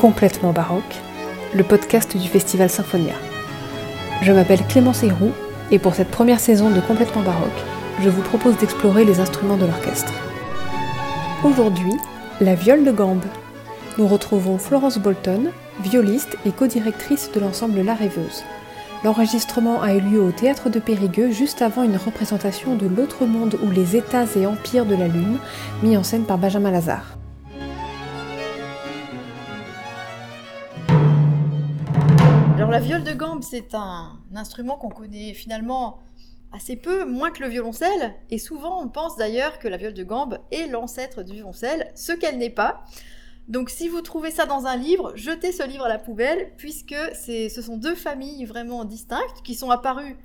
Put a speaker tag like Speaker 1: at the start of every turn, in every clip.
Speaker 1: Complètement baroque, le podcast du Festival Symphonia. Je m'appelle Clémence Héroux et pour cette première saison de Complètement baroque, je vous propose d'explorer les instruments de l'orchestre. Aujourd'hui, la viole de gambe. Nous retrouvons Florence Bolton, violiste et co-directrice de l'ensemble La Rêveuse. L'enregistrement a eu lieu au théâtre de Périgueux juste avant une représentation de L'autre monde ou les États et empires de la Lune, mis en scène par Benjamin Lazare.
Speaker 2: La viole de gambe, c'est un, instrument qu'on connaît finalement assez peu, moins que le violoncelle, et souvent on pense d'ailleurs que la viole de gambe est l'ancêtre du violoncelle, ce qu'elle n'est pas. Donc si vous trouvez ça dans un livre, jetez ce livre à la poubelle, puisque ce sont deux familles vraiment distinctes qui sont apparues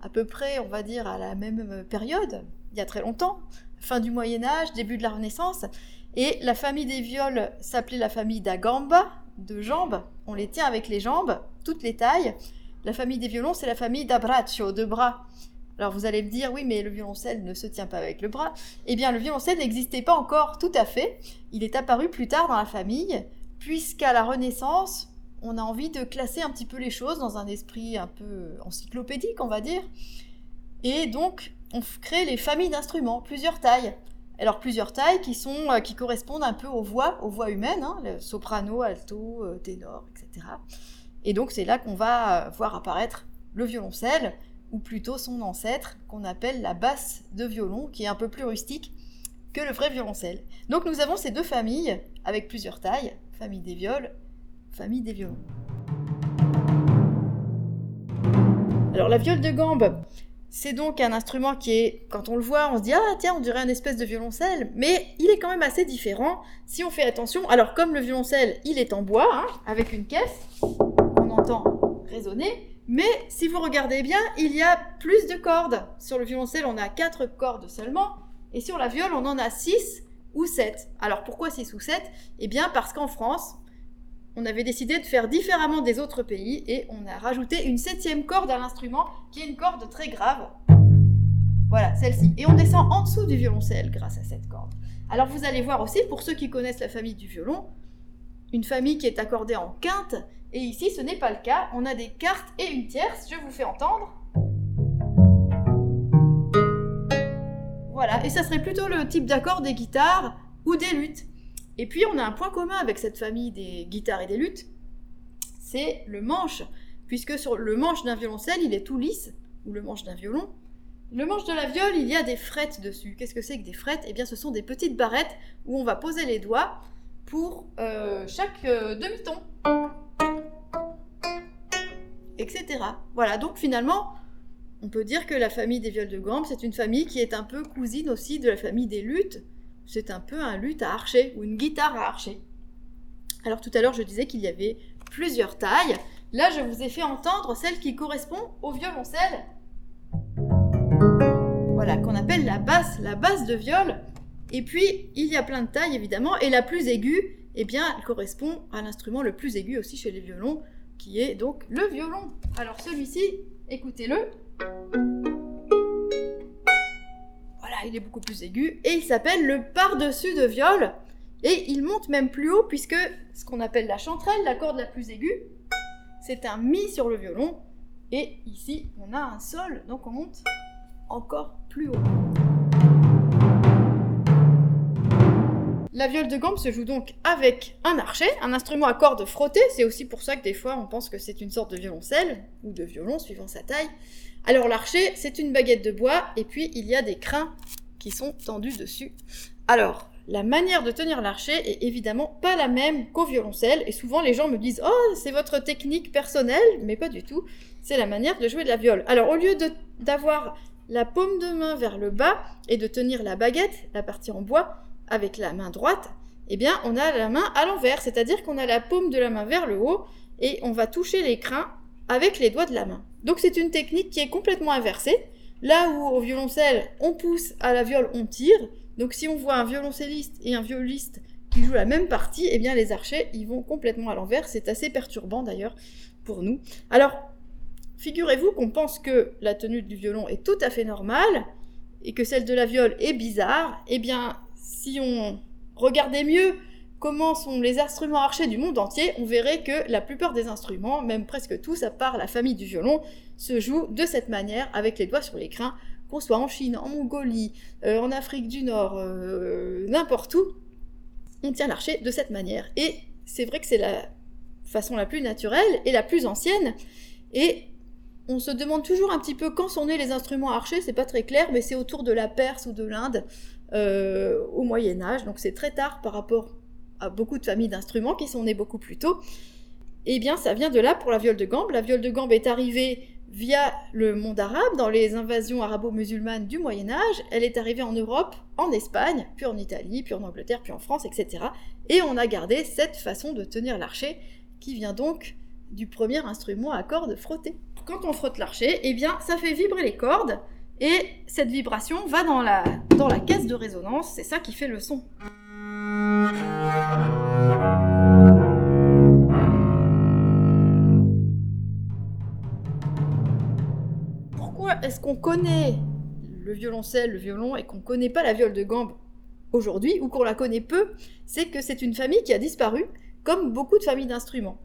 Speaker 2: à peu près, on va dire, à la même période, il y a très longtemps, fin du Moyen Âge, début de la Renaissance. Et la famille des viols s'appelait la famille d'Agamba, de jambes. On les tient avec les jambes, toutes les tailles. La famille des violons, c'est la famille d'Abraccio, de bras. Alors vous allez me dire, oui, mais le violoncelle ne se tient pas avec le bras. Eh bien, le violoncelle n'existait pas encore tout à fait. Il est apparu plus tard dans la famille, puisqu'à la Renaissance, on a envie de classer un petit peu les choses dans un esprit un peu encyclopédique, on va dire. Et donc, on crée les familles d'instruments, plusieurs tailles. Alors plusieurs tailles euh, qui correspondent un peu aux voix, aux voix humaines, hein, soprano, alto, euh, ténor, etc. Et donc c'est là qu'on va euh, voir apparaître le violoncelle ou plutôt son ancêtre, qu'on appelle la basse de violon, qui est un peu plus rustique que le vrai violoncelle. Donc nous avons ces deux familles, avec plusieurs tailles, famille des viols, famille des violons. Alors la viole de gambe, c'est donc un instrument qui est, quand on le voit, on se dit ah tiens, on dirait un espèce de violoncelle, mais il est quand même assez différent si on fait attention. Alors comme le violoncelle, il est en bois, hein, avec une caisse, on entend résonner, mais si vous regardez bien, il y a plus de cordes. Sur le violoncelle, on a 4 cordes seulement, et sur la viole, on en a 6 ou 7. Alors pourquoi 6 ou 7 Eh bien parce qu'en France, on avait décidé de faire différemment des autres pays, et on a rajouté une septième corde à l'instrument, qui est une corde très grave. Voilà, celle-ci. Et on descend en dessous du violoncelle grâce à cette corde. Alors vous allez voir aussi, pour ceux qui connaissent la famille du violon, une famille qui est accordée en quinte, et ici, ce n'est pas le cas. On a des quartes et une tierce. Je vous fais entendre. Voilà, et ça serait plutôt le type d'accord des guitares ou des luttes. Et puis, on a un point commun avec cette famille des guitares et des luttes, c'est le manche. Puisque sur le manche d'un violoncelle, il est tout lisse, ou le manche d'un violon. Le manche de la viole, il y a des frettes dessus. Qu'est-ce que c'est que des frettes? Eh bien, ce sont des petites barrettes où on va poser les doigts pour euh, chaque euh, demi-ton etc. Voilà, donc finalement, on peut dire que la famille des viols de gambe, c'est une famille qui est un peu cousine aussi de la famille des luttes. C'est un peu un luth à archer ou une guitare à archer. Alors tout à l'heure, je disais qu'il y avait plusieurs tailles. Là, je vous ai fait entendre celle qui correspond au violoncelle. Voilà, qu'on appelle la basse, la basse de viol. Et puis, il y a plein de tailles, évidemment, et la plus aiguë, eh bien, elle correspond à l'instrument le plus aigu aussi chez les violons, qui est donc le violon. Alors celui-ci, écoutez-le. Voilà, il est beaucoup plus aigu. Et il s'appelle le par-dessus de viol. Et il monte même plus haut puisque ce qu'on appelle la chanterelle, la corde la plus aiguë, c'est un mi sur le violon. Et ici on a un sol. Donc on monte encore plus haut. La viole de gambe se joue donc avec un archet, un instrument à cordes frottées. C'est aussi pour ça que des fois on pense que c'est une sorte de violoncelle ou de violon suivant sa taille. Alors l'archet, c'est une baguette de bois et puis il y a des crins qui sont tendus dessus. Alors, la manière de tenir l'archet est évidemment pas la même qu'au violoncelle et souvent les gens me disent "Oh, c'est votre technique personnelle", mais pas du tout. C'est la manière de jouer de la viole. Alors au lieu d'avoir la paume de main vers le bas et de tenir la baguette, la partie en bois, avec la main droite, eh bien, on a la main à l'envers, c'est-à-dire qu'on a la paume de la main vers le haut et on va toucher les crins avec les doigts de la main. Donc c'est une technique qui est complètement inversée. Là où au violoncelle, on pousse, à la viole, on tire. Donc si on voit un violoncelliste et un violiste qui jouent la même partie, eh bien les archers, ils vont complètement à l'envers. C'est assez perturbant d'ailleurs pour nous. Alors, figurez-vous qu'on pense que la tenue du violon est tout à fait normale et que celle de la viole est bizarre. Eh bien, si on regardait mieux comment sont les instruments archers du monde entier, on verrait que la plupart des instruments, même presque tous, à part la famille du violon, se jouent de cette manière, avec les doigts sur les qu'on soit en Chine, en Mongolie, euh, en Afrique du Nord, euh, n'importe où, on tient l'archer de cette manière. Et c'est vrai que c'est la façon la plus naturelle et la plus ancienne. Et on se demande toujours un petit peu quand sont nés les instruments archers, c'est pas très clair, mais c'est autour de la Perse ou de l'Inde euh, au Moyen Âge, donc c'est très tard par rapport à beaucoup de familles d'instruments qui sont nés beaucoup plus tôt. Eh bien, ça vient de là pour la viole de gambe. La viole de gambe est arrivée via le monde arabe, dans les invasions arabo-musulmanes du Moyen Âge. Elle est arrivée en Europe, en Espagne, puis en Italie, puis en Angleterre, puis en France, etc. Et on a gardé cette façon de tenir l'archer, qui vient donc du premier instrument à cordes frottées. Quand on frotte l'archer, eh bien, ça fait vibrer les cordes, et cette vibration va dans la, dans la caisse de résonance, c'est ça qui fait le son. Pourquoi est-ce qu'on connaît le violoncelle, le violon, et qu'on ne connaît pas la viole de gambe aujourd'hui, ou qu'on la connaît peu C'est que c'est une famille qui a disparu, comme beaucoup de familles d'instruments.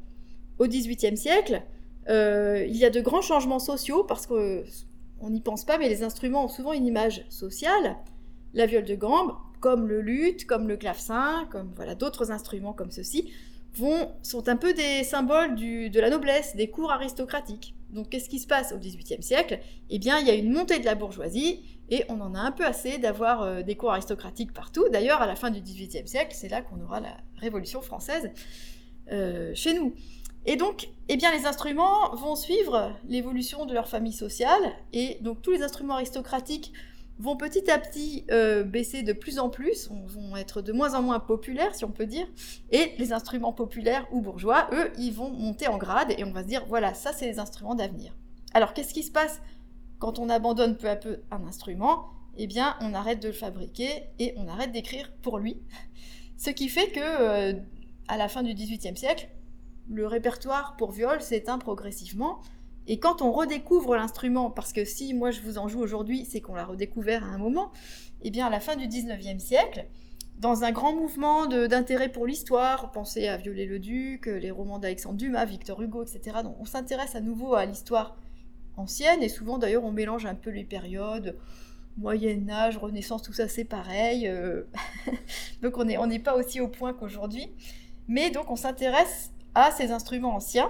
Speaker 2: Au XVIIIe siècle, euh, il y a de grands changements sociaux, parce qu'on n'y pense pas, mais les instruments ont souvent une image sociale. La viole de gambe, comme le luth, comme le clavecin, comme voilà d'autres instruments comme ceci, sont un peu des symboles de la noblesse, des cours aristocratiques. Donc qu'est-ce qui se passe au XVIIIe siècle? Eh bien, il y a une montée de la bourgeoisie et on en a un peu assez d'avoir euh, des cours aristocratiques partout. D'ailleurs, à la fin du XVIIIe siècle, c'est là qu'on aura la Révolution française euh, chez nous. Et donc, eh bien, les instruments vont suivre l'évolution de leur famille sociale et donc tous les instruments aristocratiques vont petit à petit euh, baisser de plus en plus, vont être de moins en moins populaires, si on peut dire, et les instruments populaires ou bourgeois, eux, ils vont monter en grade, et on va se dire, voilà, ça c'est les instruments d'avenir. Alors, qu'est-ce qui se passe quand on abandonne peu à peu un instrument? Eh bien, on arrête de le fabriquer et on arrête d'écrire pour lui. Ce qui fait que, euh, à la fin du XVIIIe siècle, le répertoire pour viol s'éteint progressivement, et quand on redécouvre l'instrument, parce que si moi je vous en joue aujourd'hui, c'est qu'on l'a redécouvert à un moment, et eh bien à la fin du 19e siècle, dans un grand mouvement d'intérêt pour l'histoire, pensez à Viollet-le-Duc, les romans d'Alexandre Dumas, Victor Hugo, etc. Donc on s'intéresse à nouveau à l'histoire ancienne, et souvent d'ailleurs on mélange un peu les périodes, Moyen Âge, Renaissance, tout ça c'est pareil. Euh. donc on n'est pas aussi au point qu'aujourd'hui. Mais donc on s'intéresse à ces instruments anciens,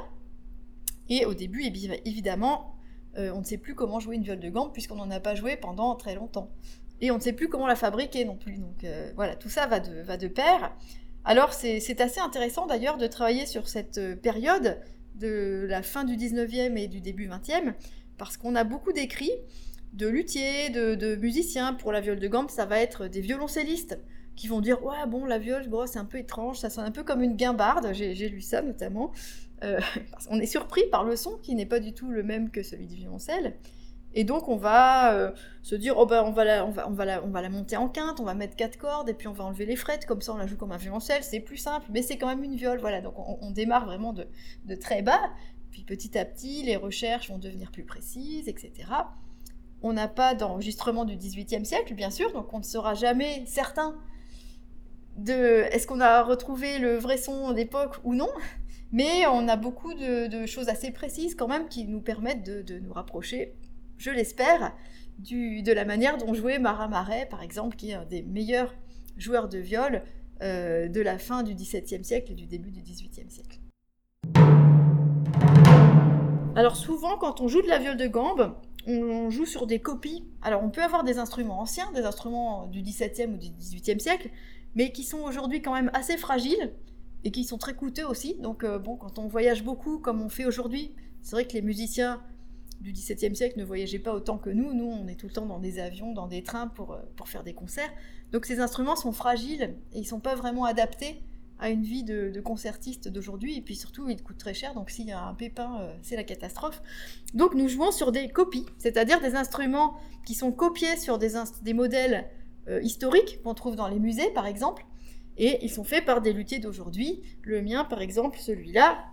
Speaker 2: et au début, évidemment, euh, on ne sait plus comment jouer une viole de gambe puisqu'on n'en a pas joué pendant très longtemps. Et on ne sait plus comment la fabriquer non plus. Donc euh, voilà, tout ça va de, va de pair. Alors c'est assez intéressant d'ailleurs de travailler sur cette euh, période de la fin du 19e et du début 20e parce qu'on a beaucoup d'écrits de luthiers, de, musiciens. Pour la viole de gambe, ça va être des violoncellistes qui vont dire Ouais, bon, la viole, c'est un peu étrange, ça sonne un peu comme une guimbarde. J'ai lu ça notamment. Euh, on est surpris par le son qui n'est pas du tout le même que celui du violoncelle. Et donc on va euh, se dire oh ben on va la on va on va on va la monter en quinte, on va mettre quatre cordes et puis on va enlever les frettes comme ça on la joue comme un violoncelle, c'est plus simple mais c'est quand même une viole voilà donc on, démarre vraiment de, très bas puis petit à petit les recherches vont devenir plus précises etc. On n'a pas d'enregistrement du XVIIIe siècle bien sûr donc on ne sera jamais certain de est-ce qu'on a retrouvé le vrai son d'époque ou non mais on a beaucoup de, choses assez précises quand même qui nous permettent de, nous rapprocher, je l'espère, de la manière dont jouait Marat Marais, par exemple, qui est un des meilleurs joueurs de viol euh, de la fin du XVIIe siècle et du début du XVIIIe siècle. Alors souvent, quand on joue de la viole de gambe, on joue sur des copies. Alors on peut avoir des instruments anciens, des instruments du XVIIe ou du XVIIIe siècle, mais qui sont aujourd'hui quand même assez fragiles et qui sont très coûteux aussi. Donc euh, bon, quand on voyage beaucoup comme on fait aujourd'hui, c'est vrai que les musiciens du XVIIe siècle ne voyageaient pas autant que nous. Nous, on est tout le temps dans des avions, dans des trains pour, euh, pour faire des concerts. Donc ces instruments sont fragiles et ils sont pas vraiment adaptés à une vie de, concertiste d'aujourd'hui. Et puis surtout, ils coûtent très cher. Donc s'il y a un pépin, euh, c'est la catastrophe. Donc nous jouons sur des copies, c'est-à-dire des instruments qui sont copiés sur des, des modèles historiques qu'on trouve dans les musées, par exemple et ils sont faits par des luthiers d'aujourd'hui. Le mien, par exemple, celui-là,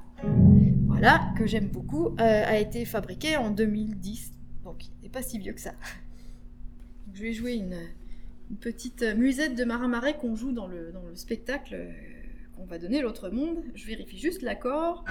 Speaker 2: voilà, que j'aime beaucoup, euh, a été fabriqué en 2010. Donc, il n'est pas si vieux que ça. je vais jouer une, petite musette de marin marais qu'on joue dans le, dans le spectacle euh, qu'on va donner l'autre monde. Je vérifie juste l'accord.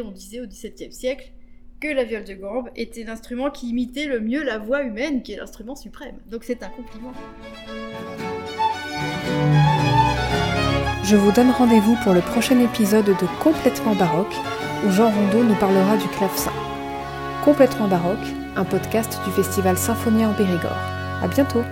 Speaker 2: On disait au XVIIe siècle que la viole de gambe était l'instrument qui imitait le mieux la voix humaine, qui est l'instrument suprême. Donc c'est un compliment.
Speaker 1: Je vous donne rendez-vous pour le prochain épisode de Complètement baroque, où Jean Rondeau nous parlera du clavecin. Complètement baroque, un podcast du festival Symphonia en Périgord. À bientôt!